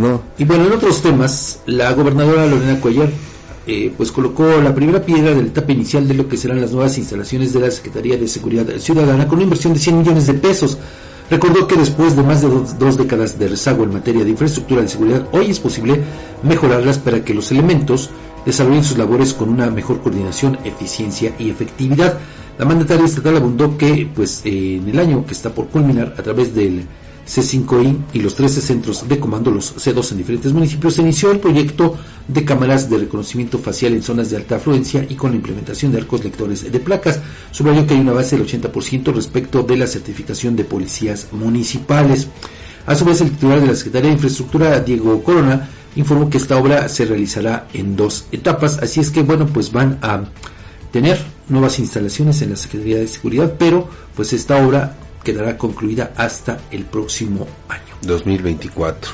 ¿no? Y bueno, en otros temas, la gobernadora Lorena Cuellar eh, pues colocó la primera piedra de la etapa inicial de lo que serán las nuevas instalaciones de la Secretaría de Seguridad Ciudadana con una inversión de 100 millones de pesos. Recordó que después de más de dos, dos, décadas de rezago en materia de infraestructura de seguridad, hoy es posible mejorarlas para que los elementos desarrollen sus labores con una mejor coordinación, eficiencia y efectividad. La mandataria estatal abundó que pues, eh, en el año que está por culminar a través del C5I y los 13 centros de comando, los C2 en diferentes municipios, se inició el proyecto de cámaras de reconocimiento facial en zonas de alta afluencia y con la implementación de arcos lectores de placas. Subrayó que hay una base del 80% respecto de la certificación de policías municipales. A su vez, el titular de la Secretaría de Infraestructura, Diego Corona, informó que esta obra se realizará en dos etapas, así es que bueno, pues van a tener nuevas instalaciones en la Secretaría de Seguridad, pero pues esta obra quedará concluida hasta el próximo año. 2024.